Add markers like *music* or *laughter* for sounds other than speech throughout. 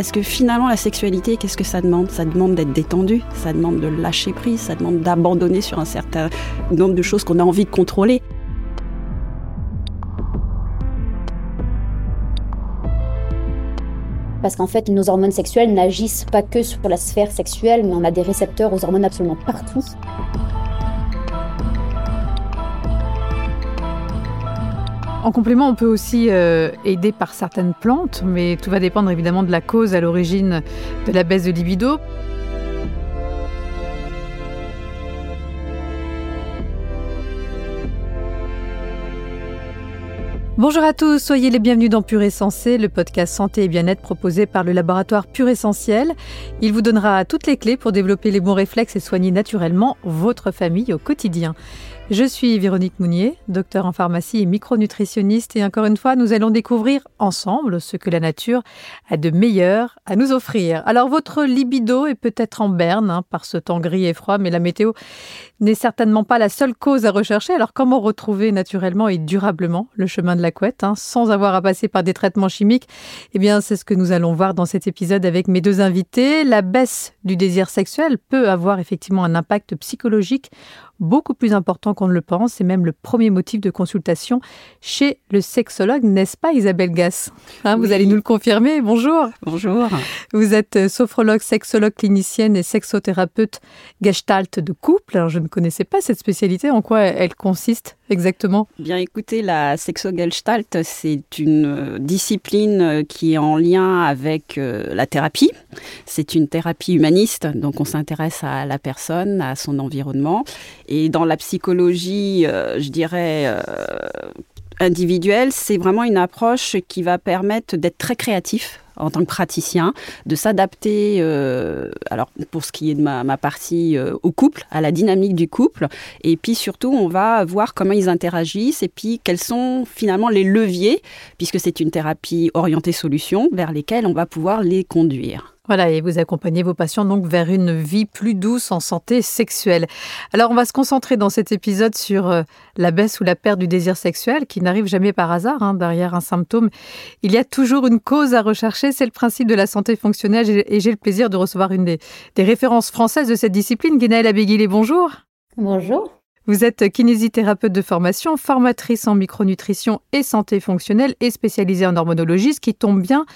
parce que finalement la sexualité, qu'est-ce que ça demande? Ça demande d'être détendu, ça demande de lâcher prise, ça demande d'abandonner sur un certain nombre de choses qu'on a envie de contrôler. Parce qu'en fait, nos hormones sexuelles n'agissent pas que sur la sphère sexuelle, mais on a des récepteurs aux hormones absolument partout. En complément, on peut aussi euh, aider par certaines plantes, mais tout va dépendre évidemment de la cause à l'origine de la baisse de libido. Bonjour à tous, soyez les bienvenus dans Pure Essentiel, le podcast santé et bien-être proposé par le laboratoire Pure Essentiel. Il vous donnera toutes les clés pour développer les bons réflexes et soigner naturellement votre famille au quotidien. Je suis Véronique Mounier, docteur en pharmacie et micronutritionniste et encore une fois, nous allons découvrir ensemble ce que la nature a de meilleur à nous offrir. Alors votre libido est peut-être en berne hein, par ce temps gris et froid, mais la météo n'est certainement pas la seule cause à rechercher. Alors comment retrouver naturellement et durablement le chemin de la couette hein, sans avoir à passer par des traitements chimiques? Eh bien, c'est ce que nous allons voir dans cet épisode avec mes deux invités. La baisse du désir sexuel peut avoir effectivement un impact psychologique beaucoup plus important qu'on ne le pense. C'est même le premier motif de consultation chez le sexologue, n'est-ce pas Isabelle Gass hein, Vous allez nous le confirmer. Bonjour. Bonjour. Vous êtes euh, sophrologue, sexologue clinicienne et sexothérapeute gestalt de couple. Alors, je ne connaissais pas cette spécialité. En quoi elle consiste? Exactement Bien écoutez, la sexogestalt, c'est une euh, discipline euh, qui est en lien avec la thérapie. C'est une thérapie humaniste, donc on s'intéresse à la personne, à son environnement. Et dans la psychologie, euh, je dirais, euh, individuelle, c'est vraiment une approche qui va permettre d'être très créatif en tant que praticien, de s'adapter, euh, alors pour ce qui est de ma, ma partie, au couple, à la dynamique du couple, et puis surtout on va voir comment ils interagissent et puis quels sont finalement les leviers, puisque c'est une thérapie orientée solution, vers lesquels on va pouvoir les conduire. Voilà, et vous accompagnez vos patients donc vers une vie plus douce en santé sexuelle. Alors, on va se concentrer dans cet épisode sur euh, la baisse ou la perte du désir sexuel qui n'arrive jamais par hasard. Hein, derrière un symptôme, il y a toujours une cause à rechercher. C'est le principe de la santé fonctionnelle et j'ai le plaisir de recevoir une des, références françaises de cette discipline. Guinaëlle Abéguilé, bonjour. Bonjour. Vous êtes kinésithérapeute de formation, formatrice en micronutrition et santé fonctionnelle et spécialisée en hormonologie, ce qui tombe bien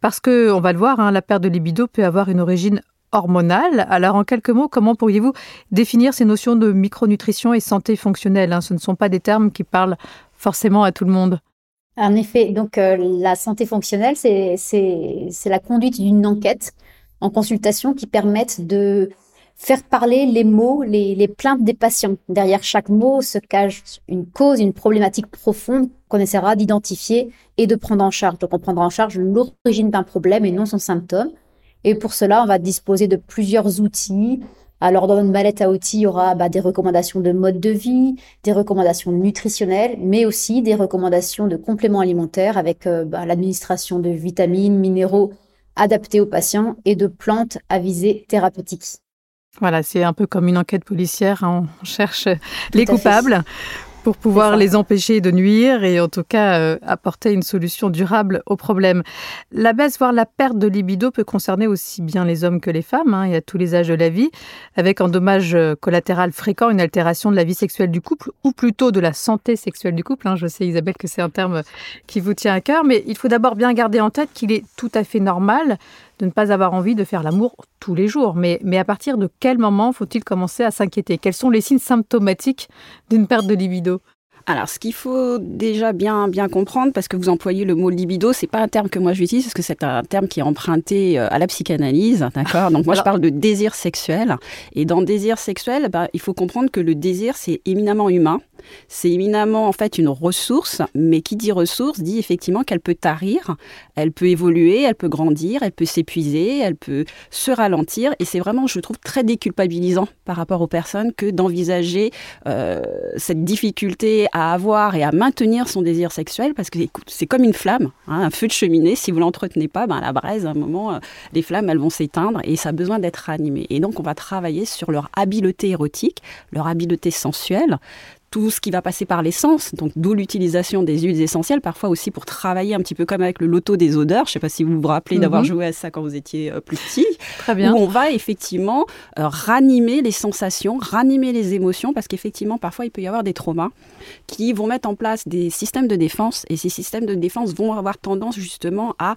parce que, on va le voir, hein, la perte de libido peut avoir une origine hormonale. Alors, en quelques mots, comment pourriez-vous définir ces notions de micronutrition et santé fonctionnelle hein? Ce ne sont pas des termes qui parlent forcément à tout le monde. En effet, donc euh, la santé fonctionnelle, c'est la conduite d'une enquête en consultation qui permette de faire parler les mots, les, plaintes des patients. Derrière chaque mot se cache une cause, une problématique profonde qu'on essaiera d'identifier et de prendre en charge. Donc on prendra en charge l'origine d'un problème et non son symptôme. Et pour cela, on va disposer de plusieurs outils. Alors dans notre mallette à outils, il y aura bah, des recommandations de mode de vie, des recommandations nutritionnelles, mais aussi des recommandations de compléments alimentaires avec euh, bah, l'administration de vitamines, minéraux adaptés aux patients et de plantes à visée thérapeutique. Voilà, c'est un peu comme une enquête policière. Hein. On cherche les coupables pour pouvoir les empêcher de nuire et en tout cas euh, apporter une solution durable au problème. La baisse, voire la perte de libido peut concerner aussi bien les hommes que les femmes, hein, et à tous les âges de la vie, avec en dommage euh, collatéral fréquent une altération de la vie sexuelle du couple, ou plutôt de la santé sexuelle du couple. Hein. Je sais Isabelle que c'est un terme qui vous tient à cœur, mais il faut d'abord bien garder en tête qu'il est tout à fait normal de ne pas avoir envie de faire l'amour tous les jours. Mais, mais à partir de quel moment faut-il commencer à s'inquiéter? Quels sont les signes symptomatiques d'une perte de libido? Alors, ce qu'il faut déjà bien bien comprendre, parce que vous employez le mot libido, c'est pas un terme que moi j'utilise, parce que c'est un terme qui est emprunté euh, à la psychanalyse, d'accord? Donc moi je parle de désir sexuel, et dans désir sexuel, bah, il faut comprendre que le désir c'est éminemment humain. C'est éminemment en fait une ressource, mais qui dit ressource dit effectivement qu'elle peut tarir, elle peut évoluer, elle peut grandir, elle peut s'épuiser, elle peut se ralentir. Et c'est vraiment, je trouve, très déculpabilisant par rapport aux personnes que d'envisager euh, cette difficulté à avoir et à maintenir son désir sexuel, parce que c'est comme une flamme, hein, un feu de cheminée. Si vous l'entretenez pas, ben, la braise, à un moment, euh, les flammes, elles vont s'éteindre et ça a besoin d'être animé. Et donc, on va travailler sur leur habileté érotique, leur habileté sensuelle, tout ce qui va passer par l'essence, donc d'où l'utilisation des huiles essentielles, parfois aussi pour travailler un petit peu comme avec le loto des odeurs. Je ne sais pas si vous vous rappelez d'avoir mhm. joué à ça quand vous étiez euh, plus petit. Très bien. Où on va effectivement euh, ranimer les sensations, ranimer les émotions, parce qu'effectivement, parfois, il peut y avoir des traumas qui vont mettre en place des systèmes de défense, et ces systèmes de défense vont avoir tendance justement à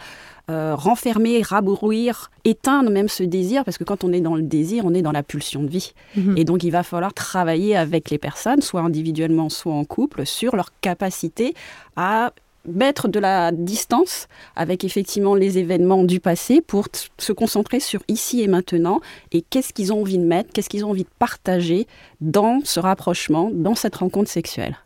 euh, renfermer, rabrouir, éteindre même ce désir, parce que quand on est dans le désir, on est dans la pulsion de vie. Mhm. Et donc, il va falloir travailler avec les personnes, soit individuellement, soit en couple, sur leur capacité à mettre de la distance avec effectivement les événements du passé pour se concentrer sur ici et maintenant et qu'est-ce qu'ils ont envie de mettre, qu'est-ce qu'ils ont envie de partager dans ce rapprochement, dans cette rencontre sexuelle.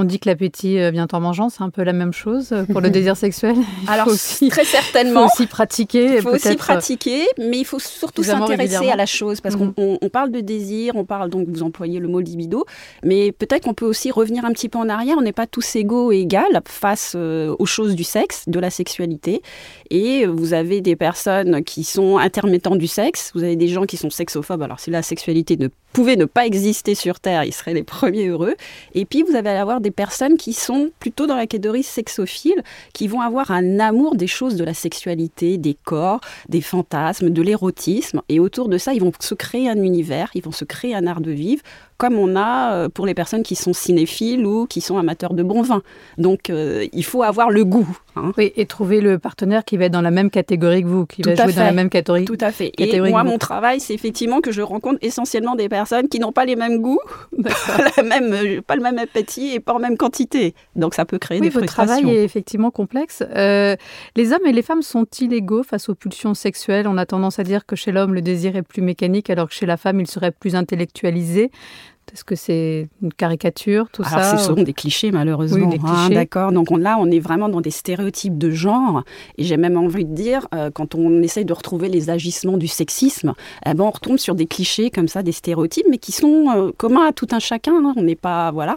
On dit que l'appétit euh, vient en mangeant, c'est un peu la même chose euh, pour le *laughs* désir sexuel. Alors aussi, très *laughs* certainement. Il faut aussi pratiquer. Il faut aussi pratiquer, mais il faut surtout s'intéresser à la chose parce qu'on mhm. parle de désir, on parle donc vous employez le mot libido, mais peut-être qu'on peut aussi revenir un petit peu en arrière. On n'est pas tous égaux et égales face euh, aux choses du sexe, de la sexualité, et vous avez des personnes qui sont intermittents du sexe, vous avez des gens qui sont sexophobes. Alors si la sexualité ne pouvait ne pas exister sur Terre, ils seraient les premiers heureux. Et puis vous allez avoir des personnes qui sont plutôt dans la catégorie sexophile, qui vont avoir un amour des choses de la sexualité, des corps, des fantasmes, de l'érotisme. Et autour de ça, ils vont se créer un univers, ils vont se créer un art de vivre comme on a euh, pour les personnes qui sont cinéphiles ou qui sont amateurs de bon vin. Donc, euh, il faut avoir le goût. Hein. Oui, et trouver le partenaire qui va être dans la même catégorie que vous, qui va jouer dans la même catégorie. Tout à fait. Et moi, mon travail, c'est effectivement que je rencontre essentiellement des personnes qui n'ont pas les mêmes goûts, *laughs* même, euh, pas le même appétit et pas en même quantité. Donc, ça peut créer des frustrations. Votre travail est effectivement complexe. les hommes et les femmes sont-ils égaux face aux pulsions sexuelles? On a tendance à dire que chez l'homme, le désir est plus mécanique, alors que chez la femme, il serait plus intellectualisé. Est-ce que c'est une caricature, tout Alors, ça Ce sont des clichés, malheureusement. Hein, d'accord. Donc là, on est vraiment dans des stéréotypes de genre. Et j'ai même envie de dire, euh, quand on essaye de retrouver les agissements du sexisme, eh ben, on retombe sur des clichés comme ça, des stéréotypes, mais qui sont euh, communs à tout un chacun. Hein. On n'est pas. Voilà.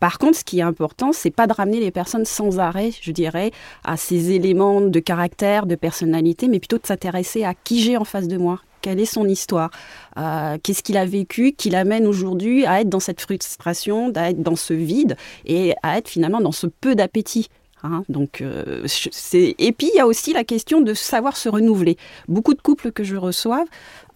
Par contre, ce qui est important, c'est pas de ramener les personnes sans arrêt, je dirais, à ces éléments de caractère, de personnalité, mais plutôt de s'intéresser à qui j'ai en face de moi, quelle est son histoire euh, Qu'est-ce qu'il a vécu qui l'amène aujourd'hui à être dans cette frustration, à être dans ce vide et à être finalement dans ce peu d'appétit hein? donc, euh, et puis il y a aussi la question de savoir se renouveler. Beaucoup de couples que je reçois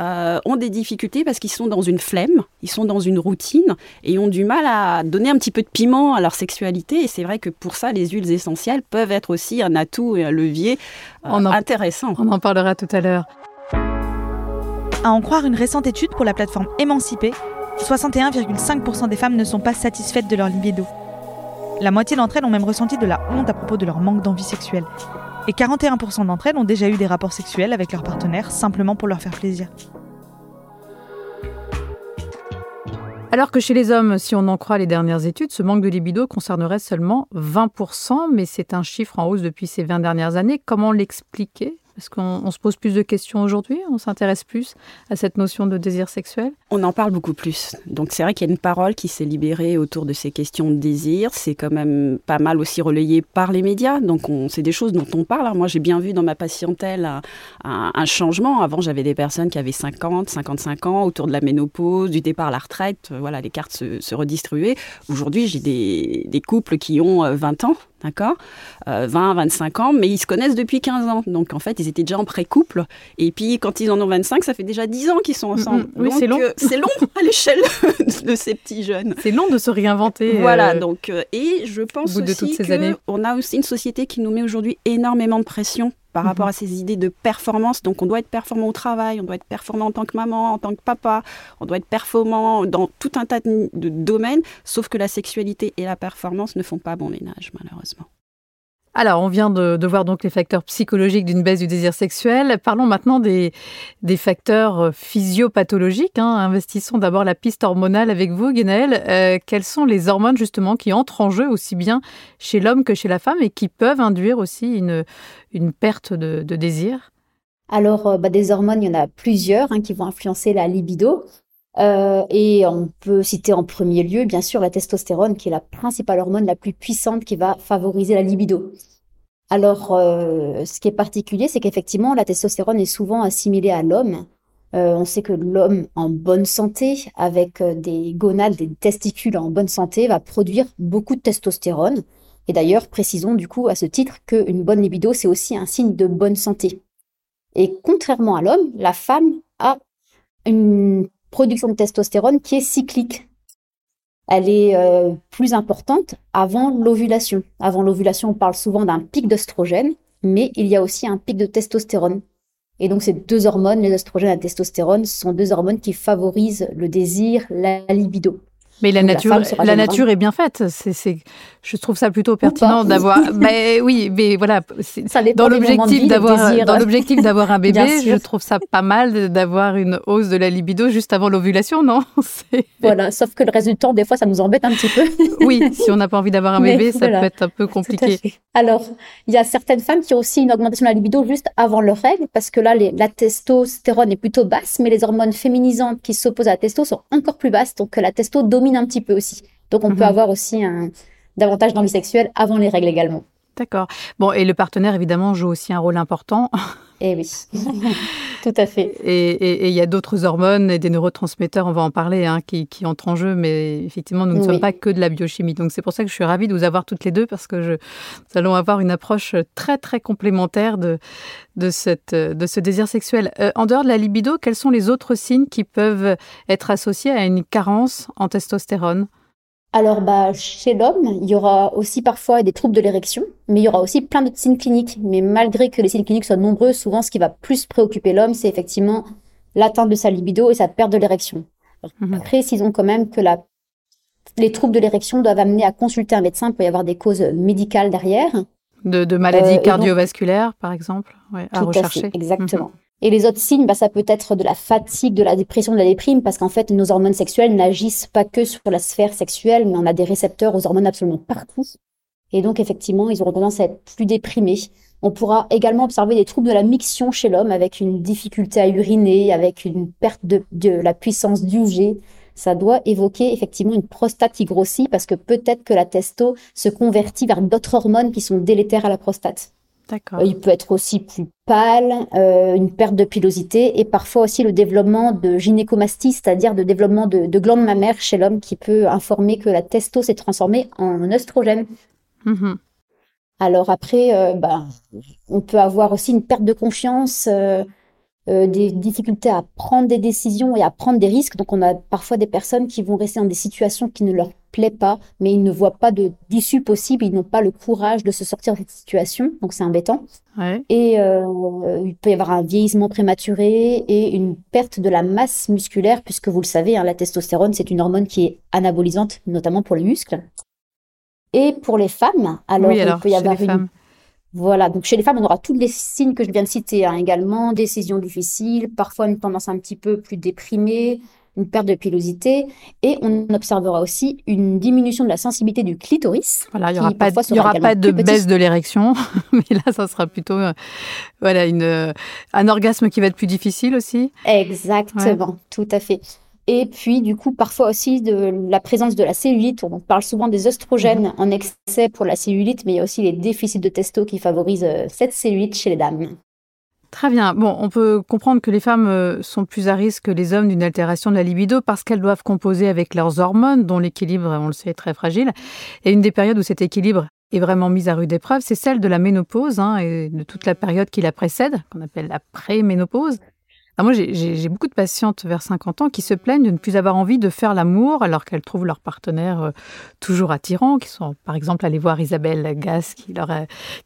euh, ont des difficultés parce qu'ils sont dans une flemme, ils sont dans une routine et ont du mal à donner un petit peu de piment à leur sexualité. Et c'est vrai que pour ça, les huiles essentielles peuvent être aussi un atout et un levier intéressant. On en parlera tout à l'heure. À en croire une récente étude pour la plateforme Émancipée, 61,5% des femmes ne sont pas satisfaites de leur libido. La moitié d'entre elles ont même ressenti de la honte à propos de leur manque d'envie sexuelle. Et 41% d'entre elles ont déjà eu des rapports sexuels avec leur partenaire simplement pour leur faire plaisir. Alors que chez les hommes, si on en croit les dernières études, ce manque de libido concernerait seulement 20%, mais c'est un chiffre en hausse depuis ces 20 dernières années. Comment l'expliquer? Est-ce qu'on se pose plus de questions aujourd'hui? On s'intéresse plus à cette notion de désir sexuel? On en parle beaucoup plus. Donc c'est vrai qu'il y a une parole qui s'est libérée autour de ces questions de désir. C'est quand même pas mal aussi relayé par les médias. Donc c'est des choses dont on parle. moi j'ai bien vu dans ma patientèle un, changement. Avant j'avais des personnes qui avaient 50, 55 ans autour de la ménopause, du départ à la retraite. Voilà, les cartes se, redistribuaient. Aujourd'hui j'ai des, des couples qui ont 20 euh, ans d'accord? 20, euh, 25 ans, mais ils se connaissent depuis 15 ans. Donc en fait, ils étaient déjà en pré-couple. Et puis quand ils en ont 25, ça fait déjà 10 ans qu'ils sont mm, ensemble. oui, c'est long. Euh, c'est long à l'échelle *laughs* de ces petits jeunes. C'est long de se réinventer. Voilà, euh, donc, et je pense aussi qu'on a aussi une société qui nous met aujourd'hui énormément de pression par rapport mhm. à ces idées de performance. Donc on doit être performant au travail, on doit être performant en tant que maman, en tant que papa, on doit être performant dans tout un tas de, domaines, sauf que la sexualité et la performance ne font pas bon ménage, malheureusement. Alors, on vient de, voir donc les facteurs psychologiques d'une baisse du désir sexuel. Parlons maintenant des, facteurs euh, physiopathologiques. Hein. Investissons d'abord la piste hormonale avec vous, Guénaël. Euh, quelles sont les hormones justement qui entrent en jeu aussi bien chez l'homme que chez la femme et qui peuvent induire aussi une, une perte de, désir? Alors, euh, bah, des hormones, il y en a plusieurs hein, qui vont influencer la libido. Euh, et on peut citer en premier lieu, bien sûr, la testostérone, qui est la principale hormone la plus puissante qui va favoriser la libido. Alors, euh, ce qui est particulier, c'est qu'effectivement, la testostérone est souvent assimilée à l'homme, Euh, on sait que l'homme en bonne santé, avec des gonades, des testicules en bonne santé, va produire beaucoup de testostérone. Et d'ailleurs, précisons du coup à ce titre qu'une bonne libido, c'est aussi un signe de bonne santé. Et contrairement à l'homme, la femme a une production de testostérone qui est cyclique. Elle est euh, plus importante avant l'ovulation. Avant l'ovulation, on parle souvent d'un pic d'œstrogène, mais il y a aussi un pic de testostérone. Et donc ces deux hormones, les oestrogènes et la testostérone, sont deux hormones qui favorisent le désir, la libido. Mais la nature, la, nature est bien faite. C'est, je trouve ça plutôt pertinent d'avoir. *laughs* ben oui, mais voilà, dans l'objectif d'avoir, dans l'objectif d'avoir un *laughs* bébé, je trouve ça pas mal d'avoir une hausse de la libido juste avant l'ovulation, non? *laughs* Voilà, sauf que le temps, des fois, ça nous embête un petit peu. oui, si on n'a pas envie d'avoir un bébé, ça peut être un peu compliqué. Alors, il y a certaines femmes qui ont aussi une augmentation de la libido juste avant leur règle, parce que là, la testostérone est plutôt basse, mais les hormones féminisantes qui s'opposent à la testo sont encore plus basses, donc la testo domine un petit peu aussi. Donc on peut mhm. avoir aussi un, davantage d'envie sexuelle avant les règles également. D'accord. Bon, et le partenaire, évidemment, joue aussi un rôle important. *laughs* Eh oui, *laughs* tout à fait. Et il y a d'autres hormones et des neurotransmetteurs, on va en parler, hein, qui, entrent en jeu, mais effectivement, nous ne sommes pas que de la biochimie. Donc c'est pour ça que je suis ravie de vous avoir toutes les deux, parce que je, nous allons avoir une approche très, très complémentaire de, de, cette, de ce désir sexuel. Euh, en dehors de la libido, quels sont les autres signes qui peuvent être associés à une carence en testostérone? Alors, bah, chez l'homme, il y aura aussi parfois des troubles de l'érection, mais il y aura aussi plein d'autres signes cliniques. Mais malgré que les signes cliniques soient nombreux, souvent, ce qui va plus préoccuper l'homme, c'est effectivement l'atteinte de sa libido et sa perte de l'érection. Mhm. Précisons quand même que la... les troubles de l'érection doivent amener à consulter un médecin. Il peut y avoir des causes médicales derrière. De, maladies euh, cardiovasculaires, par exemple, à rechercher. exactement. Mhm. Et les autres signes, bah, ça peut être de la fatigue, de la dépression, de la déprime, parce qu'en fait, nos hormones sexuelles n'agissent pas que sur la sphère sexuelle, mais on a des récepteurs aux hormones absolument partout. Et donc, effectivement, ils auront tendance à être plus déprimés. On pourra également observer des troubles de la miction chez l'homme, avec une difficulté à uriner, avec une perte de, de la puissance du G. Ça doit évoquer effectivement une prostate qui grossit, parce que peut-être que la testo se convertit vers d'autres hormones qui sont délétères à la prostate. Euh, il peut être aussi plus pâle, euh, une perte de pilosité et parfois aussi le développement de gynécomastie, c'est-à-dire de développement de, glandes mammaires chez l'homme qui peut informer que la testo s'est transformée en oestrogène. Mm-hmm. Alors après, euh, bah, on peut avoir aussi une perte de confiance, des difficultés à prendre des décisions et à prendre des risques. Donc on a parfois des personnes qui vont rester dans des situations qui ne leur plaît pas, mais ils ne voient pas d'issue possible, ils n'ont pas le courage de se sortir de cette situation, donc c'est embêtant. Et euh, il peut y avoir un vieillissement prématuré et une perte de la masse musculaire, puisque vous le savez, hein, la testostérone, c'est une hormone qui est anabolisante, notamment pour les muscles. Et pour les femmes, alors, il peut y avoir une... Voilà, donc chez les femmes, on aura tous les signes que je viens de citer hein, également, décision difficile, parfois une tendance un petit peu plus déprimée, une perte de pilosité et on observera aussi une diminution de la sensibilité du clitoris. Voilà, il n'y aura, pas, y aura pas de baisse de l'érection, *laughs* mais là, ça sera plutôt euh, voilà, une, euh, un orgasme qui va être plus difficile aussi. Exactement, tout à fait. Et puis, du coup, parfois aussi de la présence de la cellulite. On parle souvent des oestrogènes mhm. en excès pour la cellulite, mais il y a aussi les déficits de testo qui favorisent euh, cette cellulite chez les dames. Très bien. Bon, on peut comprendre que les femmes euh, sont plus à risque que les hommes d'une altération de la libido parce qu'elles doivent composer avec leurs hormones, dont l'équilibre, on le sait, est très fragile. Et une des périodes où cet équilibre est vraiment mise à rude épreuve, c'est celle de la ménopause hein, et de toute la période qui la précède, qu'on appelle la pré-ménopause. Ah, moi, j'ai beaucoup de patientes vers 50 ans qui se plaignent de ne plus avoir envie de faire l'amour alors qu'elles trouvent leur partenaire euh, toujours attirant, qui sont par exemple allées voir Isabelle Gas qui, leur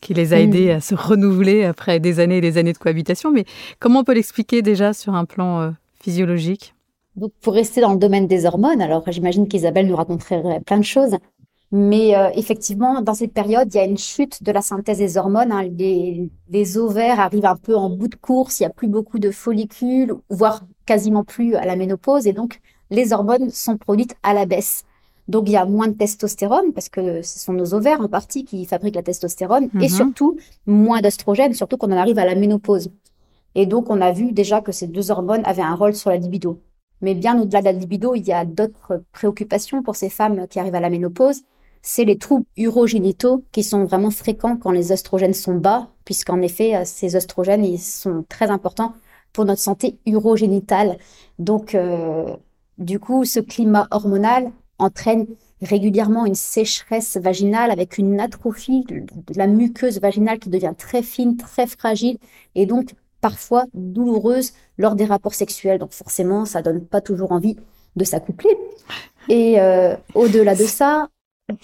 qui les a aidées à se renouveler après des années et des années de cohabitation. Mais comment on peut l'expliquer déjà sur un plan euh, physiologique? Donc, pour rester dans le domaine des hormones, alors j'imagine qu'Isabelle nous raconterait plein de choses. Mais euh, effectivement, dans cette période, il y a une chute de la synthèse des hormones. Hein. Les, ovaires arrivent un peu en bout de course, il n'y a plus beaucoup de follicules, voire quasiment plus à la ménopause. Et donc, les hormones sont produites à la baisse. Donc, il y a moins de testostérone, parce que ce sont nos ovaires en partie qui fabriquent la testostérone, et mhm. surtout moins d'oestrogène, surtout quand on arrive à la ménopause. Et donc, on a vu déjà que ces deux hormones avaient un rôle sur la libido. Mais bien au-delà de la libido, il y a d'autres préoccupations pour ces femmes qui arrivent à la ménopause c'est les troubles urogénitaux qui sont vraiment fréquents quand les oestrogènes sont bas, puisqu'en effet, euh, ces oestrogènes, sont très importants pour notre santé urogénitale. Donc, euh, du coup, ce climat hormonal entraîne régulièrement une sécheresse vaginale avec une atrophie de, la muqueuse vaginale qui devient très fine, très fragile et donc parfois douloureuse lors des rapports sexuels. Donc forcément, ça donne pas toujours envie de s'accoupler. Et euh, au-delà de ça,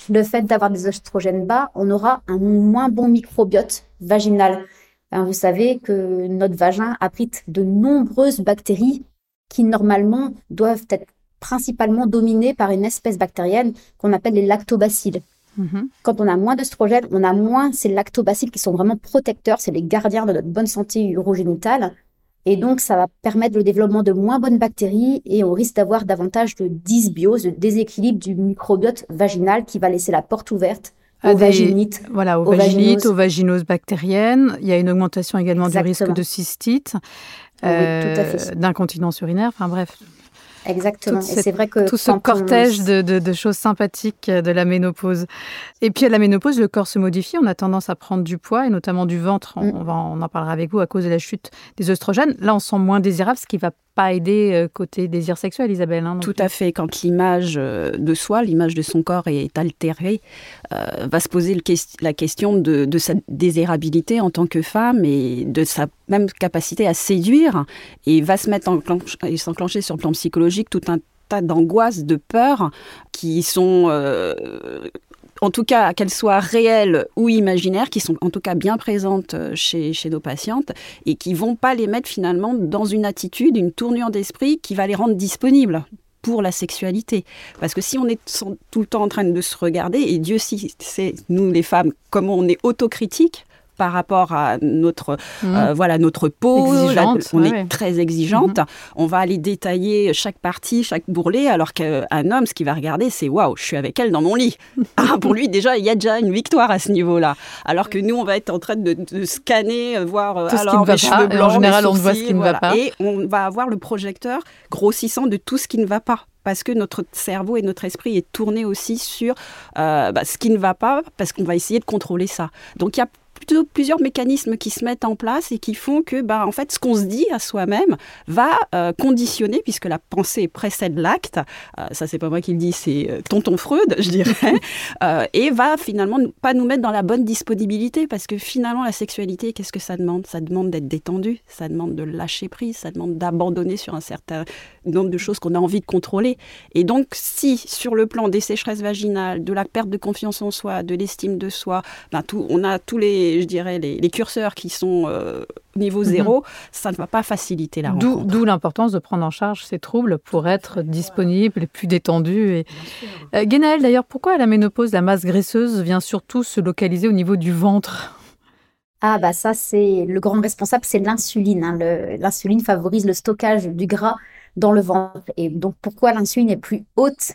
le fait d'avoir des oestrogènes bas, on aura un moins bon microbiote vaginal. vous savez que notre vagin abrite de nombreuses bactéries qui normalement doivent être principalement dominées par une espèce bactérienne qu'on appelle les lactobacilles. Mhm. Quand on a moins d'oestrogènes, on a moins ces lactobacilles qui sont vraiment protecteurs, c'est les gardiens de notre bonne santé urogénitale. Et donc, ça va permettre le développement de moins bonnes bactéries et on risque d'avoir davantage de dysbiose, de déséquilibre du microbiote vaginal qui va laisser la porte ouverte aux vaginites. Voilà, aux, vaginites, aux vaginoses bactériennes. Il y a une augmentation également du risque de cystite, euh, d'incontinence urinaire, enfin bref. Exactement. et c'est vrai que tout ce cortège de, choses sympathiques de la ménopause. Et puis à la ménopause, le corps se modifie. On a tendance à prendre du poids et notamment du ventre. On, mm. va, on en parlera avec vous à cause de la chute des oestrogènes. Là, on sent moins désirable, ce qui va pas aider euh, côté désir sexuel, Isabelle. Hein, Tout à fait. Quand l'image euh, de soi, l'image de son corps est altérée, euh, va se poser la question de, de, sa désirabilité en tant que femme et de sa même capacité à séduire et va se mettre en et s'enclencher sur le plan psychologique tout un tas d'angoisses, de peurs qui sont en tout cas qu'elles soient réelles ou imaginaires, qui sont en tout cas bien présentes euh, chez, nos patientes et qui vont pas les mettre finalement dans une attitude, une tournure d'esprit qui va les rendre disponibles pour la sexualité. Parce que si on est tout le temps en train de se regarder, et Dieu c'est nous les femmes, comment on est autocritique, par rapport à notre, mmh. euh, voilà, notre peau. on est très exigeante. Mmh. On va aller détailler chaque partie, chaque bourrelet, alors qu'un homme, ce qu'il va regarder, c'est waouh, je suis avec elle dans mon lit. *laughs* Ah, pour lui, déjà, il y a déjà une victoire à ce niveau-là. Alors que nous, on va être en train de, scanner, euh, voir euh, alors, les cheveux blancs, en général, on voit ce qui ne va pas. Et on va avoir le projecteur grossissant de tout ce qui ne va pas parce que notre cerveau et notre esprit est tourné aussi sur bah, ce qui ne va pas, parce qu'on va essayer de contrôler ça. Donc il y a plusieurs mécanismes qui se mettent en place et qui font que, bah, en fait, ce qu'on se dit à soi-même va euh, conditionner, puisque la pensée précède l'acte. Euh, ça, c'est pas moi qui le dis, c'est euh, tonton Freud, je dirais, *laughs* et va finalement pas nous mettre dans la bonne disponibilité, parce que finalement, la sexualité, qu'est-ce que ça demande? Ça demande d'être détendu, ça demande de lâcher prise, ça demande d'abandonner sur un certain nombre de choses qu'on a envie de contrôler. Et donc, si sur le plan des sécheresses vaginales, de la perte de confiance en soi, de l'estime de soi, ben, tout, on a tous les je dirais, les, curseurs qui sont euh, niveau mhm. zéro, ça ne va pas faciliter la rencontre. D'où l'importance de prendre en charge ces troubles pour être disponible et plus détendu. Et... Euh, d'ailleurs, pourquoi à la ménopause, la masse graisseuse vient surtout se localiser au niveau du ventre? Ah bah ça c'est le grand responsable, c'est l'insuline. Hein. L'insuline favorise le stockage du gras dans le ventre. Et donc pourquoi l'insuline est plus haute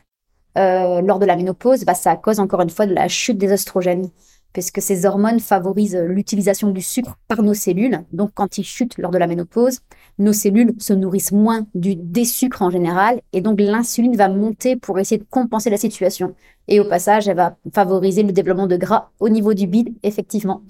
euh, lors de la ménopause? Bah, Ça cause encore une fois de la chute des oestrogènes puisque ces hormones favorisent l'utilisation du sucre par nos cellules. Donc, quand ils chutent lors de la ménopause, nos cellules se nourrissent moins du désucre en général, et donc l'insuline va monter pour essayer de compenser la situation. Et au passage, elle va favoriser le développement de gras au niveau du bide, effectivement.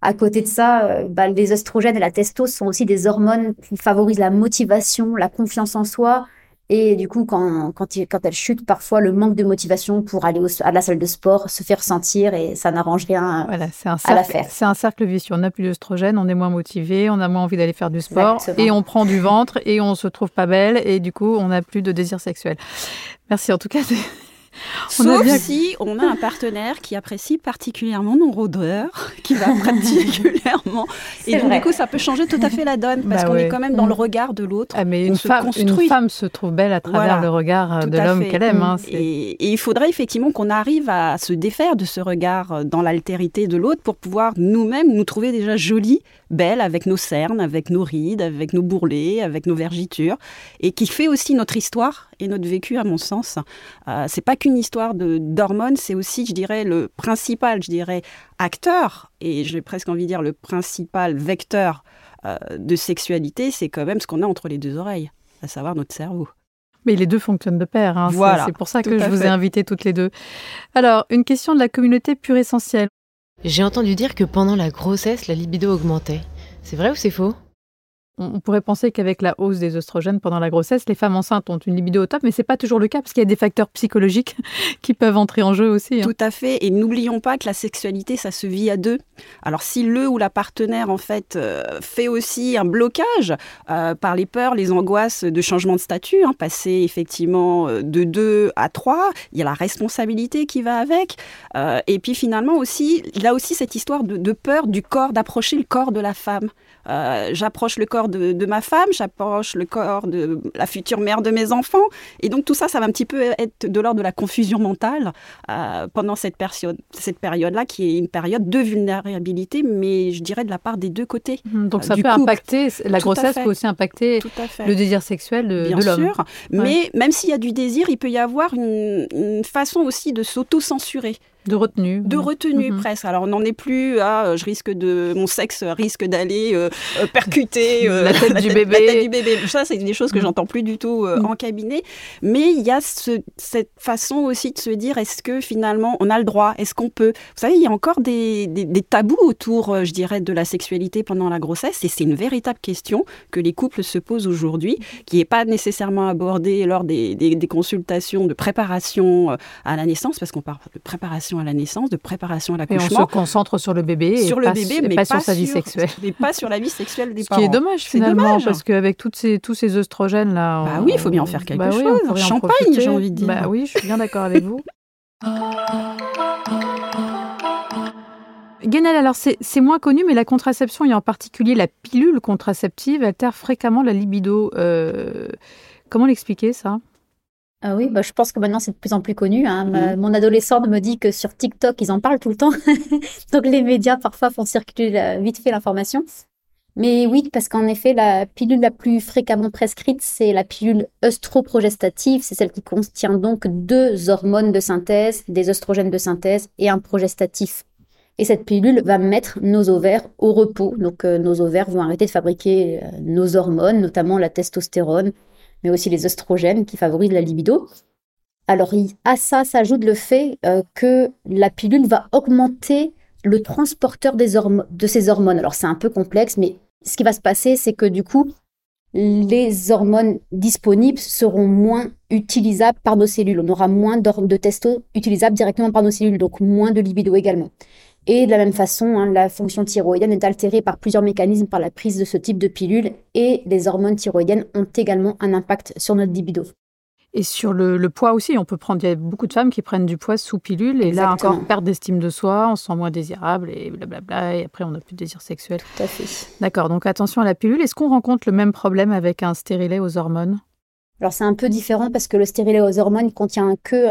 À côté de ça, euh, bah, les oestrogènes et la testo sont aussi des hormones qui favorisent la motivation, la confiance en soi, et du coup, quand, quand, quand, elle chute, parfois le manque de motivation pour aller à la salle de sport se fait ressentir et ça n'arrange rien voilà, un à l'affaire. C'est un cercle vicieux. On n'a plus d'œstrogène, on est moins motivé, on a moins envie d'aller faire du sport et on prend du ventre et on se trouve pas belle et du coup, on n'a plus de désir sexuel. Merci en tout cas. Sauf si on a un partenaire qui apprécie particulièrement nos rôdeurs, *laughs* qui va *laughs* particulièrement. Et donc, du coup, ça peut changer tout à fait la donne, parce bah qu'on est quand même dans le regard de l'autre. Ah, mais une, femme, une femme se trouve belle à travers le regard euh, de l'homme qu'elle aime. Hein, et, il faudrait effectivement qu'on arrive à se défaire de ce regard euh, dans l'altérité de l'autre pour pouvoir nous-mêmes nous trouver déjà jolies, belles, avec nos cernes, avec nos rides, avec nos bourrelets, avec nos vergitures, et qui fait aussi notre histoire et notre vécu, à mon sens. Euh, c'est pas qu'une histoire d'hormones, c'est aussi, je dirais, le principal, je dirais, acteur, et j'ai presque envie de dire le principal vecteur euh, de sexualité, c'est quand même ce qu'on a entre les deux oreilles, à savoir notre cerveau. Mais les deux fonctionnent de pair. Hein. Voilà, c'est pour ça que je vous ai invité toutes les deux. Alors, une question de la communauté pure essentielle. J'ai entendu dire que pendant la grossesse, la libido augmentait. C'est vrai ou c'est faux? On pourrait penser qu'avec la hausse des oestrogènes pendant la grossesse, les femmes enceintes ont une libido au top, mais c'est pas toujours le cas parce qu'il y a des facteurs psychologiques *laughs* qui peuvent entrer en jeu aussi. Hein. Tout à fait. Et n'oublions pas que la sexualité, ça se vit à deux. Alors si le ou la partenaire en fait euh, fait aussi un blocage euh, par les peurs, les angoisses de changement de statut, hein, passer effectivement euh, de deux à trois, il y a la responsabilité qui va avec. et puis finalement aussi, a aussi cette histoire de peur du corps, d'approcher le corps de la femme. J'approche le corps de, ma femme, j'approche le corps de la future mère de mes enfants. Et donc tout ça, ça va un petit peu être de l'ordre de la confusion mentale euh, pendant cette, période, cette période-là, qui est une période de vulnérabilité, mais je dirais de la part des deux côtés. Mmh, donc ça peut impacter, la grossesse peut aussi impacter le désir sexuel de, Bien de l'homme. sûr, mais même s'il y a du désir, il peut y avoir une, une façon aussi de s'auto-censurer. De retenue. De retenue mhm. presque. Alors on n'en est plus à euh, je risque de mon sexe risque d'aller euh, euh, percuter *laughs* la, tête du *laughs* bébé. du bébé. Ça c'est des choses que mhm. j'entends plus du tout mhm. en cabinet. Mais il y a cette façon aussi de se dire est-ce que finalement on a le droit? Est-ce qu'on peut? Vous savez il y a encore des, des, tabous autour, je dirais, de la sexualité pendant la grossesse et c'est une véritable question que les couples se posent aujourd'hui, qui n'est pas nécessairement abordée lors des, des consultations de préparation à la naissance parce qu'on parle de préparation à la naissance, de préparation à l'accouchement. Et on se concentre sur le bébé, sur et le pas, bébé, mais pas, sur sa vie sexuelle. Mais pas sur la vie sexuelle des Ce parents. *laughs* Ce qui est dommage finalement, parce qu'avec toutes ces, tous ces œstrogènes là. Bah oui, il faut bien en faire quelque bah chose. Oui, Champagne, j'ai envie de dire. Bah oui, je suis bien d'accord avec vous. Guénel, alors c'est moins connu, mais la contraception, et en particulier la pilule contraceptive, altère fréquemment la libido. Euh, comment l'expliquer ça? Ah oui, bah, je pense que maintenant c'est de plus en plus connu. Hein. Mhm. Mon adolescente me dit que sur TikTok, ils en parlent tout le temps. *laughs* Donc les médias parfois font circuler vite fait l'information. Mais oui, parce qu'en effet, la pilule la plus fréquemment prescrite, c'est la pilule œstroprogestative. C'est celle qui contient donc deux hormones de synthèse, des œstrogènes de synthèse et un progestatif. Et cette pilule va mettre nos ovaires au repos. Donc euh, nos ovaires vont arrêter de fabriquer euh, nos hormones, notamment la testostérone mais aussi les oestrogènes qui favorisent la libido. Alors à ça s'ajoute le fait euh, que la pilule va augmenter le transporteur des de ces hormones. Alors c'est un peu complexe, mais ce qui va se passer, c'est que du coup, les hormones disponibles seront moins utilisables par nos cellules. On aura moins de testo utilisables directement par nos cellules, donc moins de libido également. Et de la même façon, hein, la fonction thyroïdienne est altérée par plusieurs mécanismes par la prise de ce type de pilule et les hormones thyroïdiennes ont également un impact sur notre libido. Et sur le, poids aussi, on peut prendre, il y a beaucoup de femmes qui prennent du poids sous pilule et là encore perte d'estime de soi, on se sent moins désirable et blablabla et après on n'a plus de désir sexuel. Tout à fait. D'accord, donc attention à la pilule. Est-ce qu'on rencontre le même problème avec un stérilet aux hormones? Alors c'est un peu différent parce que le stérilet aux hormones contient que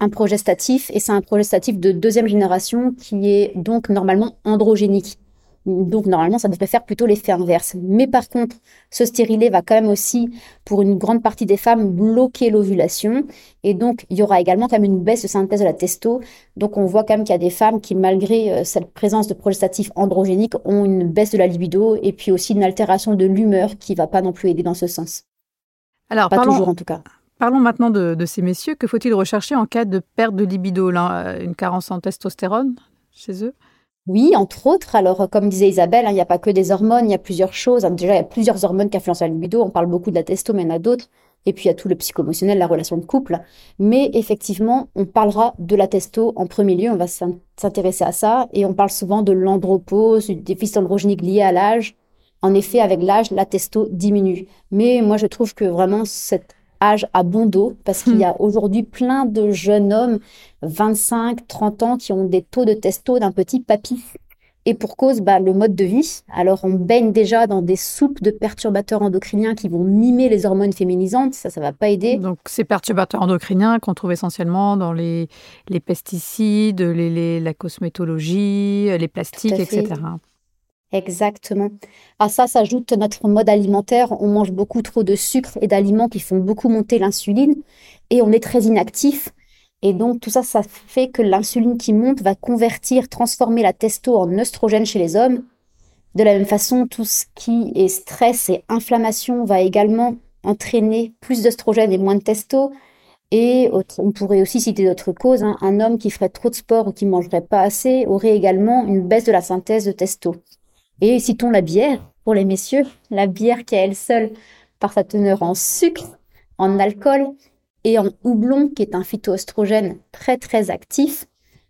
un progestatif et c'est un progestatif de deuxième génération qui est donc normalement androgénique. Donc normalement, ça devrait faire plutôt l'effet inverse. Mais par contre, ce stérilet va quand même aussi, pour une grande partie des femmes, bloquer l'ovulation. Et donc, il y aura également quand même une baisse de synthèse de la testo. Donc, on voit quand même qu'il y a des femmes qui, malgré euh, cette présence de progestatif androgénique, ont une baisse de la libido et puis aussi une altération de l'humeur qui va pas non plus aider dans ce sens. Alors, pas toujours en tout cas. Parlons maintenant de, ces messieurs. Que faut-il rechercher en cas de perte de libido? Euh, Une carence en testostérone chez eux? Oui, entre autres. Alors, comme disait Isabelle, hein, il n'y a pas que des hormones, il y a plusieurs choses. Déjà, il y a plusieurs hormones qui influencent la libido. On parle beaucoup de la testo, mais il y en a d'autres. Et puis, il y a tout le psychomotionnel, la relation de couple. Mais effectivement, on parlera de la testo en premier lieu. On va s'intéresser à ça. Et on parle souvent de l'andropause, du déficit androgénique lié à l'âge. En effet, avec l'âge, la testo diminue. Mais moi, je trouve que vraiment, cette âge à bon dos, parce qu'il y a hmm. aujourd'hui plein de jeunes hommes, 25, 30 ans, qui ont des taux de testo d'un petit papy. Et pour cause, bah, le mode de vie. Alors, on baigne déjà dans des soupes de perturbateurs endocriniens qui vont mimer les hormones féminisantes. Ça, ça va pas aider. Donc, ces perturbateurs endocriniens qu'on trouve essentiellement dans les, les pesticides, les, la cosmétologie, les plastiques, etc. Exactement. À ça s'ajoute notre mode alimentaire. On mange beaucoup trop de sucre et d'aliments qui font beaucoup monter l'insuline et on est très inactif. Et donc tout ça, ça fait que l'insuline qui monte va convertir, transformer la testo en œstrogène chez les hommes. De la même façon, tout ce qui est stress et inflammation va également entraîner plus d'œstrogène et moins de testo. Et on pourrait aussi citer d'autres causes. Hein. Un homme qui ferait trop de sport ou qui mangerait pas assez aurait également une baisse de la synthèse de testo. Et citons la bière. pour les messieurs, la bière qui à elle seule, par sa teneur en sucre, en alcool et en houblon, qui est un phytoestrogène très très actif,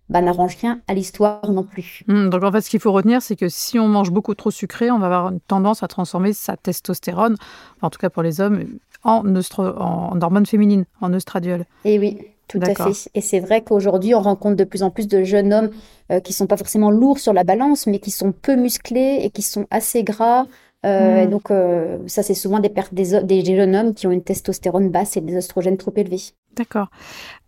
bah, n'arrange rien à l'histoire non plus. Hmm, donc en fait, ce qu'il faut retenir, c'est que si on mange beaucoup trop sucré, on va avoir une tendance à transformer sa testostérone, en tout cas pour les hommes, en, en hormone féminine, en oestradiol. Et oui, tout à fait. Et c'est vrai qu'aujourd'hui, on rencontre de plus en plus de jeunes hommes euh, qui sont pas forcément lourds sur la balance, mais qui sont peu musclés et qui sont assez gras. Euh, hmm. Donc, euh, ça, c'est souvent des, des, des, jeunes hommes qui ont une testostérone basse et des oestrogènes trop élevés. D'accord.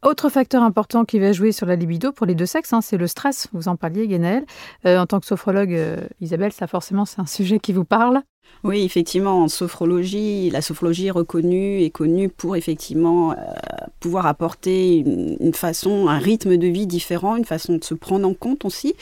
Autre facteur important qui va jouer sur la libido pour les deux sexes, hein, c'est le stress. Vous en parliez, Guénel. en tant que sophrologue, Isabelle, ça forcément, c'est un *laughs* sujet qui vous parle. Oui, effectivement, en sophrologie, la sophrologie est reconnue et connue pour effectivement euh, pouvoir apporter une, façon, un rythme de vie différent, une façon de se prendre en compte aussi.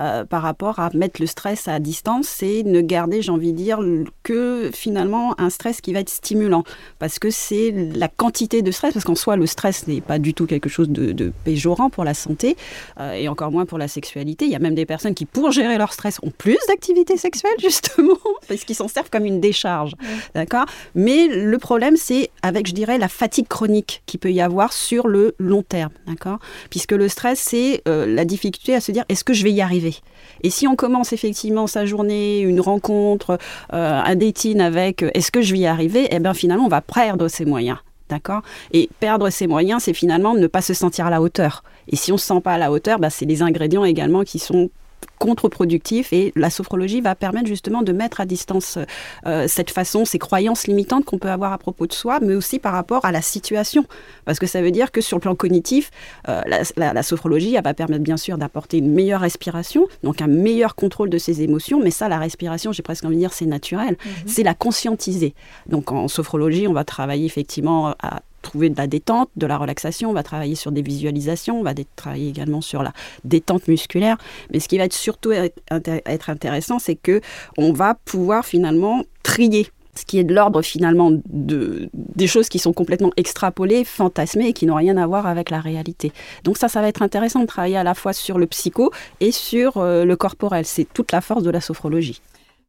Euh, par rapport à mettre le stress à distance c'est ne garder, j'ai envie de dire, que finalement un stress qui va être stimulant. Parce que c'est la quantité de stress, parce qu'en soi, le stress n'est pas du tout quelque chose de, péjorant pour la santé, euh, et encore moins pour la sexualité. Il y a même des personnes qui, pour gérer leur stress, ont plus d'activité sexuelle, *laughs* justement, parce qu'ils s'en servent comme une décharge. D'accord? Mais le problème, c'est avec, je dirais, la fatigue chronique qui peut y avoir sur le long terme. D'accord? Puisque le stress, c'est euh, la difficulté à se dire, est-ce que je vais y arriver? Et si on commence effectivement sa journée, une rencontre, euh, un dating avec euh, est-ce que je vais y arriver, eh bien finalement on va perdre ses moyens. D'accord? Et perdre ses moyens, c'est finalement ne pas se sentir à la hauteur. Et si on ne se sent pas à la hauteur, bah, c'est les ingrédients également qui sont contre-productif et la sophrologie va permettre justement de mettre à distance euh, cette façon, ces croyances limitantes qu'on peut avoir à propos de soi, mais aussi par rapport à la situation. Parce que ça veut dire que sur le plan cognitif, euh, la, sophrologie elle va permettre bien sûr d'apporter une meilleure respiration, donc un meilleur contrôle de ses émotions, mais ça, la respiration, j'ai presque envie de dire, c'est naturel, mhm. c'est la conscientiser. Donc en sophrologie, on va travailler effectivement à trouver de la détente, de la relaxation, on va travailler sur des visualisations, on va travailler également sur la détente musculaire. Mais ce qui va être surtout être intéressant, c'est que on va pouvoir finalement trier ce qui est de l'ordre finalement de, des choses qui sont complètement extrapolées, fantasmées et qui n'ont rien à voir avec la réalité. Donc ça, ça va être intéressant de travailler à la fois sur le psycho et sur euh, le corporel. C'est toute la force de la sophrologie.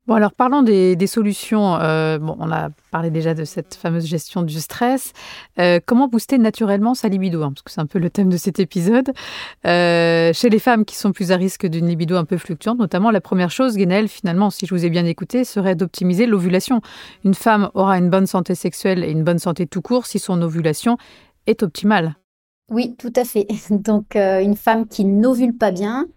Bon, alors parlons des, solutions. Euh, bon, on a parlé déjà de cette fameuse gestion du stress. Euh, comment booster naturellement sa libido hein, Parce que c'est un peu le thème de cet épisode. Euh, chez les femmes qui sont plus à risque d'une libido un peu fluctuante, notamment, la première chose, Guénel, finalement, si je vous ai bien écouté, serait d'optimiser l'ovulation. Une femme aura une bonne santé sexuelle et une bonne santé tout court si son ovulation est optimale. Oui, tout à fait. *laughs* Donc, une femme qui n'ovule pas bien,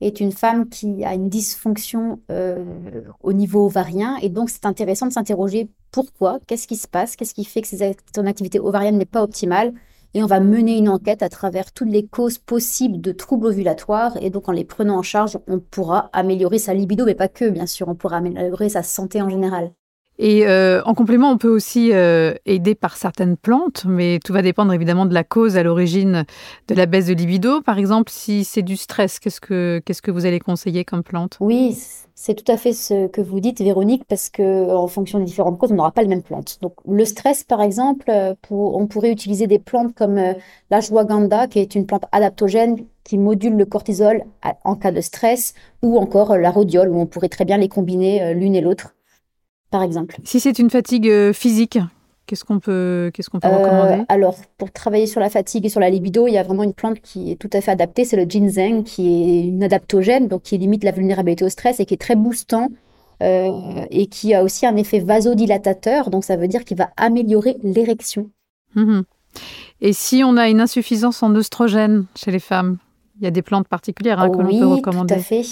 est une femme qui a une dysfonction euh, au niveau ovarien. Et donc, c'est intéressant de s'interroger pourquoi, qu'est-ce qui se passe, qu'est-ce qui fait que son activité ovarienne n'est pas optimale. Et on va mener une enquête à travers toutes les causes possibles de troubles ovulatoires. Et donc, en les prenant en charge, on pourra améliorer sa libido, mais pas que, bien sûr, on pourra améliorer sa santé en général. Et euh, en complément, on peut aussi euh, aider par certaines plantes, mais tout va dépendre évidemment de la cause à l'origine de la baisse de libido. Par exemple, si c'est du stress, qu'est-ce que, qu'est-ce que vous allez conseiller comme plante? Oui, c'est tout à fait ce que vous dites, Véronique, parce que en fonction des différentes causes, on n'aura pas les mêmes plantes. Donc, le stress, par exemple, euh, pour, on pourrait utiliser des plantes comme l'ashwagandha, qui est une plante adaptogène qui module le cortisol en cas de stress, ou encore la rhodiole, où on pourrait très bien les combiner l'une et l'autre par exemple. Si c'est une fatigue euh, physique, qu'est-ce qu'on peut, qu'est-ce qu'on peut euh, recommander? Alors, pour travailler sur la fatigue et sur la libido, il y a vraiment une plante qui est tout à fait adaptée, c'est le ginseng, qui est une adaptogène, donc qui limite la vulnérabilité au stress et qui est très boostant. Euh, et qui a aussi un effet vasodilatateur, donc ça veut dire qu'il va améliorer l'érection. Mhm. Et si on a une insuffisance en oestrogène chez les femmes, il y a des plantes particulières hein, que l'on peut recommander. Tout à fait.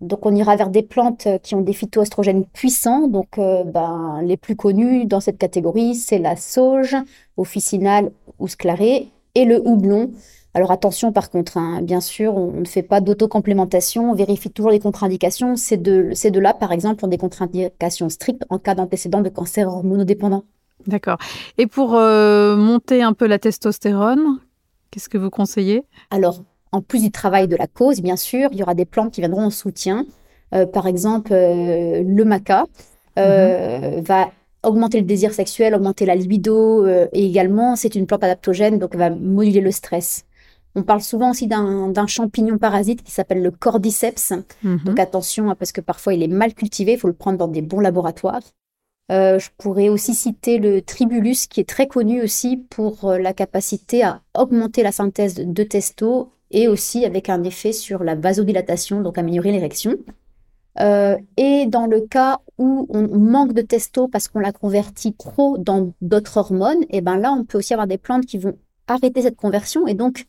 Donc on ira vers des plantes euh, qui ont des phytoestrogènes puissants. Donc euh, ben, les plus connus dans cette catégorie, c'est la sauge, officinale ou sclarée, et le houblon. Alors attention par contre, hein, bien sûr, on, ne fait pas d'autocomplémentation, on vérifie toujours les contre-indications. Ces deux-là, par exemple, ont des contre-indications strictes en cas d'antécédent de cancer hormonodépendant. D'accord. Et pour euh, monter un peu la testostérone, qu'est-ce que vous conseillez? Alors, en plus du travail de la cause, bien sûr, il y aura des plantes qui viendront en soutien. Euh, par exemple, euh, le maca euh, mhm. va augmenter le désir sexuel, augmenter la libido, et également, c'est une plante adaptogène, donc va moduler le stress. On parle souvent aussi d'un champignon parasite qui s'appelle le cordyceps. Mhm. Donc attention, hein, parce que parfois il est mal cultivé, il faut le prendre dans des bons laboratoires. Euh, je pourrais aussi citer le tribulus qui est très connu aussi pour la capacité à augmenter la synthèse de testo et aussi avec un effet sur la vasodilatation, donc améliorer l'érection. Euh, et dans le cas où on manque de testo parce qu'on l'a converti trop dans d'autres hormones, et eh ben là on peut aussi avoir des plantes qui vont arrêter cette conversion et donc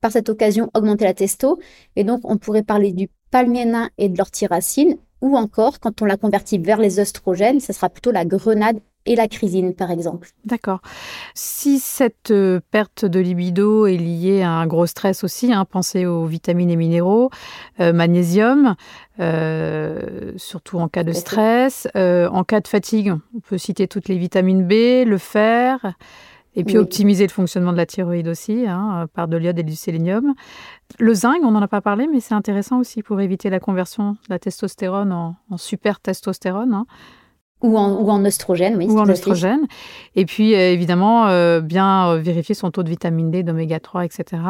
par cette occasion augmenter la testo. Et donc on pourrait parler du palmier et de l'orthyracine ou encore, quand on la convertit vers les oestrogènes, ce sera plutôt la grenade et la chrysine, par exemple. D'accord. Si cette euh, perte de libido est liée à un gros stress aussi, hein, pensez aux vitamines et minéraux, euh, magnésium, euh, surtout en cas de stress. en cas de fatigue, on peut citer toutes les vitamines B, le fer. Et puis optimiser le fonctionnement de la thyroïde aussi, hein, par de l'iode et du sélénium. Le zinc, on n'en a pas parlé, mais c'est intéressant aussi pour éviter la conversion de la testostérone en, super testostérone. Hein. Ou en, ou en oestrogène, oui. Ou en oestrogène. Et puis, euh, évidemment, euh, bien euh, vérifier son taux de vitamine D, d'oméga 3, etc.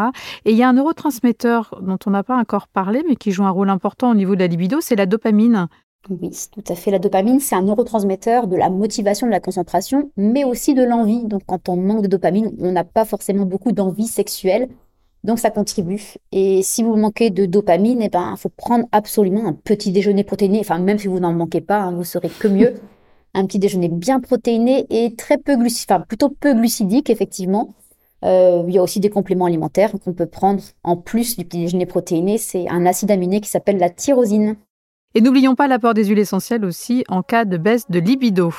Et il y a un neurotransmetteur dont on n'a pas encore parlé, mais qui joue un rôle important au niveau de la libido, c'est la dopamine. Oui, tout à fait. La dopamine, c'est un neurotransmetteur de la motivation, de la concentration, mais aussi de l'envie. Donc, quand on manque de dopamine, on n'a pas forcément beaucoup d'envie sexuelle. Donc, ça contribue. Et si vous manquez de dopamine, eh ben, faut prendre absolument un petit déjeuner protéiné. Enfin, même si vous n'en manquez pas, hein, vous serez que mieux. Un petit déjeuner bien protéiné et très peu glucidique, enfin, plutôt peu glucidique, effectivement. Euh, il y a aussi des compléments alimentaires qu'on peut prendre en plus du petit déjeuner protéiné. C'est un acide aminé qui s'appelle la tyrosine. Et n'oublions pas l'apport des huiles essentielles aussi en cas de baisse de libido.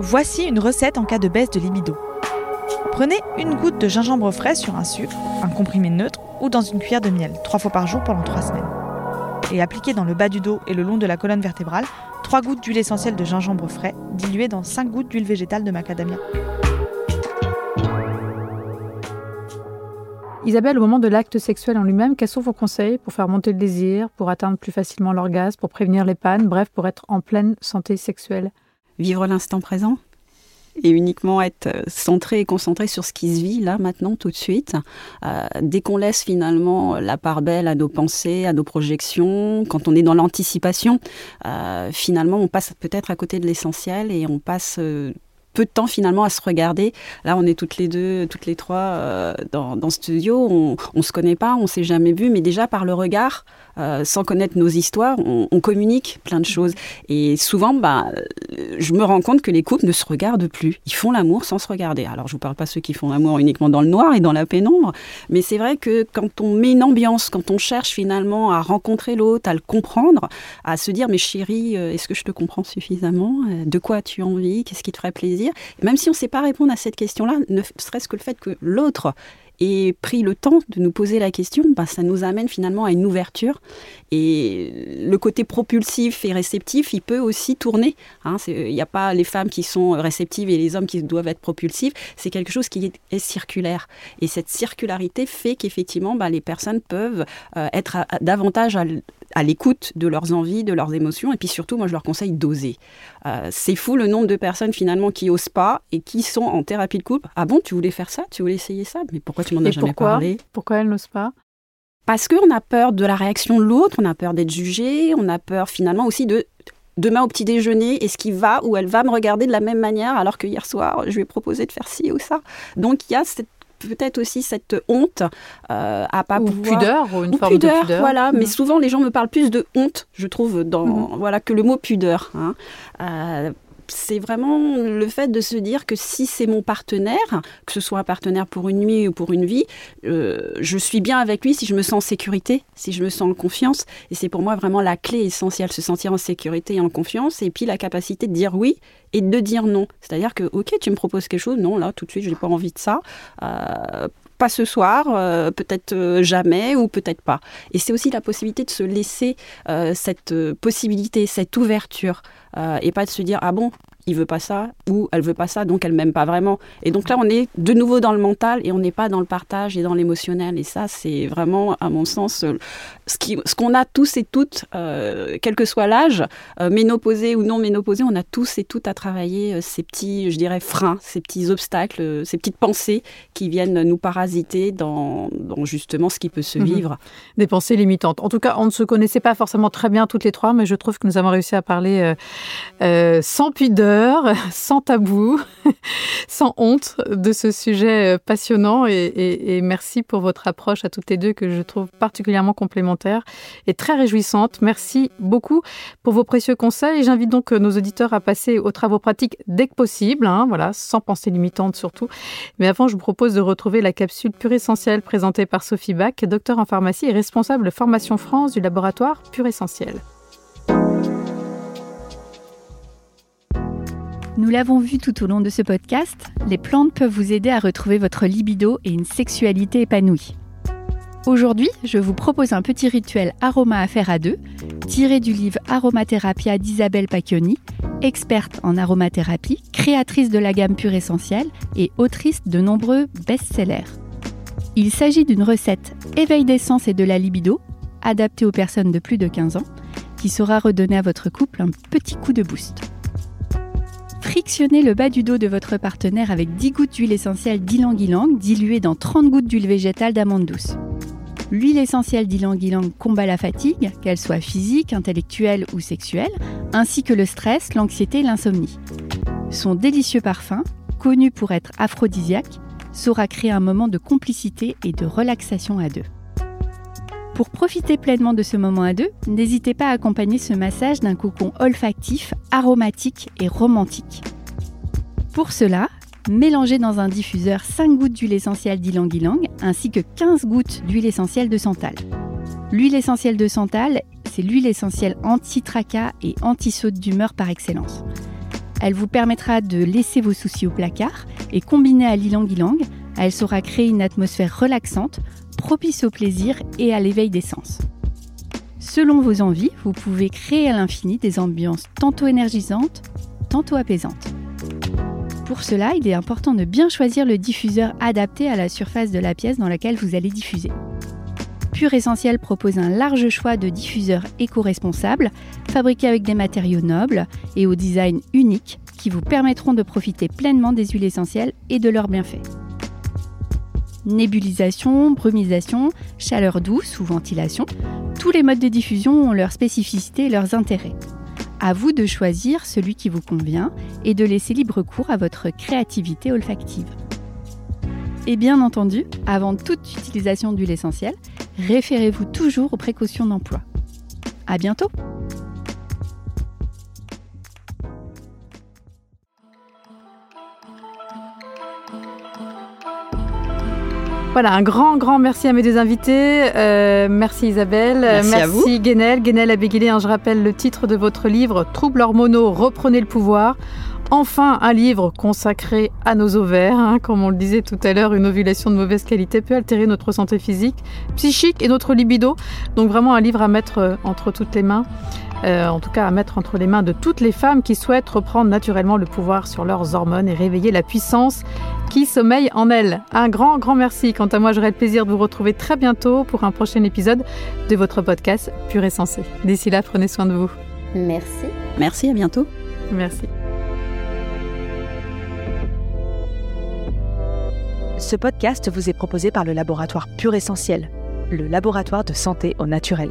Voici une recette en cas de baisse de libido. Prenez une goutte de gingembre frais sur un sucre, un comprimé neutre ou dans une cuillère de miel, trois fois par jour pendant trois semaines. Et appliquez dans le bas du dos et le long de la colonne vertébrale trois gouttes d'huile essentielle de gingembre frais diluées dans cinq gouttes d'huile végétale de macadamia. Isabelle, au moment de l'acte sexuel en lui-même, quels sont vos conseils pour faire monter le désir, pour atteindre plus facilement l'orgasme, pour prévenir les pannes, bref, pour être en pleine santé sexuelle? Vivre l'instant présent? Et uniquement être euh, centré et concentré sur ce qui se vit là, maintenant, tout de suite. Euh, dès qu'on laisse finalement la part belle à nos pensées, à nos projections, quand on est dans l'anticipation, euh, finalement, on passe peut-être à côté de l'essentiel et on passe peu de temps finalement à se regarder. Là, on est toutes les deux, toutes les trois euh, dans, dans, ce studio. On, on se connaît pas, on s'est jamais vu, mais déjà par le regard, euh, sans connaître nos histoires, on, on, communique plein de choses. Et souvent, bah, je me rends compte que les couples ne se regardent plus. Ils font l'amour sans se regarder. Alors, je vous parle pas ceux qui font l'amour uniquement dans le noir et dans la pénombre, mais c'est vrai que quand on met une ambiance, quand on cherche finalement à rencontrer l'autre, à le comprendre, à se dire, mais chérie, euh, est-ce que je te comprends suffisamment? De quoi as-tu envie? Qu'est-ce qui te ferait plaisir? Même si on ne sait pas répondre à cette question-là, ne serait-ce que le fait que l'autre ait pris le temps de nous poser la question, ben, ça nous amène finalement à une ouverture. Et le côté propulsif et réceptif, il peut aussi tourner. Hein. Il n'y a pas les femmes qui sont réceptives et les hommes qui doivent être propulsifs. C'est quelque chose qui est, circulaire. Et cette circularité fait qu'effectivement, ben, les personnes peuvent euh, être davantage à, à l'écoute de leurs envies, de leurs émotions. Et puis surtout, moi, je leur conseille d'oser. Euh, c'est fou le nombre de personnes finalement qui osent pas et qui sont en thérapie de couple. Ah bon, tu voulais faire ça? Tu voulais essayer ça? Mais pourquoi tu m'en as jamais parlé? Pourquoi elles n'osent pas? Parce qu'on a peur de la réaction de l'autre, on a peur d'être jugé, on a peur finalement aussi de demain au petit déjeuner, est-ce qu'il va ou elle va me regarder de la même manière alors que hier soir, je lui ai proposé de faire ci ou ça? Donc il y a cette peut-être aussi cette honte euh, à pas ou pouvoir... pudeur ou une forme de pudeur voilà mais mm. souvent les gens me parlent plus de honte je trouve dans mm. voilà que le mot pudeur hein. euh, c'est vraiment le fait de se dire que si c'est mon partenaire, que ce soit un partenaire pour une nuit ou pour une vie, euh, je suis bien avec lui si je me sens en sécurité, si je me sens en confiance. Et c'est pour moi vraiment la clé essentielle, se sentir en sécurité et en confiance. Et puis la capacité de dire oui et de dire non. C'est-à-dire que, ok, tu me proposes quelque chose, non, là, tout de suite, je n'ai pas envie de ça. Euh, pas ce soir, euh, peut-être euh, jamais ou peut-être pas. Et c'est aussi la possibilité de se laisser cette possibilité, cette ouverture, et pas de se dire, ah bon, il veut pas ça ou elle veut pas ça, donc elle m'aime pas vraiment. Et donc là, on est de nouveau dans le mental et on n'est pas dans le partage et dans l'émotionnel. Et ça, c'est vraiment, à mon sens, ce qu'on ce qu'on a tous et toutes, euh, quel que soit l'âge, euh, ménopausé ou non ménopausé, on a tous et toutes à travailler euh, ces petits, je dirais, freins, ces petits obstacles, ces petites pensées qui viennent nous parasiter dans, dans justement ce qui peut se mhm. vivre. Des pensées limitantes. En tout cas, on ne se connaissait pas forcément très bien toutes les trois, mais je trouve que nous avons réussi à parler sans pudeur, *laughs* sans tabou, *laughs* sans honte de ce sujet passionnant. Et, merci pour votre approche à toutes les deux que je trouve particulièrement complémentaire et très réjouissante. Merci beaucoup pour vos précieux conseils. J'invite donc nos auditeurs à passer aux travaux pratiques dès que possible, hein, voilà, sans pensée limitante surtout. Mais avant, je vous propose de retrouver la capsule Pure Essentielle présentée par Sophie Bach, docteur en pharmacie et responsable de formation France du laboratoire Pure Essentielle. Nous l'avons vu tout au long de ce podcast, les plantes peuvent vous aider à retrouver votre libido et une sexualité épanouie. Aujourd'hui, je vous propose un petit rituel aroma à faire à deux, tiré du livre Aromathérapia d'Isabelle Pacchioni, experte en aromathérapie, créatrice de la gamme Pure Essentielle et autrice de nombreux best-sellers. Il s'agit d'une recette éveil d'essence et de la libido, adaptée aux personnes de plus de 15 ans, qui saura redonner à votre couple un petit coup de boost. Frictionnez le bas du dos de votre partenaire avec 10 gouttes d'huile essentielle d'ylang-ylang diluée dans 30 gouttes d'huile végétale d'amande douce. L'huile essentielle d'ylang-ylang combat la fatigue, qu'elle soit physique, intellectuelle ou sexuelle, ainsi que le stress, l'anxiété et l'insomnie. Son délicieux parfum, connu pour être aphrodisiaque, saura créer un moment de complicité et de relaxation à deux. Pour profiter pleinement de ce moment à deux, n'hésitez pas à accompagner ce massage d'un cocon olfactif, aromatique et romantique. Pour cela, Mélangez dans un diffuseur 5 gouttes d'huile essentielle d'ylang-ylang ainsi que 15 gouttes d'huile essentielle de santal. L'huile essentielle de santal, c'est l'huile essentielle anti-tracas et anti-saute d'humeur par excellence. Elle vous permettra de laisser vos soucis au placard et combinée à l'ylang-ylang, elle saura créer une atmosphère relaxante, propice au plaisir et à l'éveil des sens. Selon vos envies, vous pouvez créer à l'infini des ambiances tantôt énergisantes, tantôt apaisantes. Pour cela, il est important de bien choisir le diffuseur adapté à la surface de la pièce dans laquelle vous allez diffuser. Pure Essentiel propose un large choix de diffuseurs éco-responsables, fabriqués avec des matériaux nobles et au design unique qui vous permettront de profiter pleinement des huiles essentielles et de leurs bienfaits. Nébulisation, brumisation, chaleur douce ou ventilation, tous les modes de diffusion ont leurs spécificités et leurs intérêts. À vous de choisir celui qui vous convient et de laisser libre cours à votre créativité olfactive. Et bien entendu, avant toute utilisation d'huile essentielle, référez-vous toujours aux précautions d'emploi. À bientôt! Voilà, un grand, grand merci à mes deux invités. Euh, merci Isabelle. Merci, merci à vous. Guénel. Guénel Abéguilé, hein, je rappelle le titre de votre livre Troubles hormonaux, reprenez le pouvoir. Enfin, un livre consacré à nos ovaires. Hein. comme on le disait tout à l'heure, une ovulation de mauvaise qualité peut altérer notre santé physique, psychique et notre libido. Donc vraiment un livre à mettre euh, entre toutes les mains. Euh, en tout cas à mettre entre les mains de toutes les femmes qui souhaitent reprendre naturellement le pouvoir sur leurs hormones et réveiller la puissance qui sommeille en elles. Un grand, grand merci. Quant à moi, j'aurai le plaisir de vous retrouver très bientôt pour un prochain épisode de votre podcast Pur et Sensé. D'ici là, prenez soin de vous. Merci. Merci, à bientôt. Merci. Ce podcast vous est proposé par le laboratoire Pur Essentiel, le laboratoire de santé au naturel.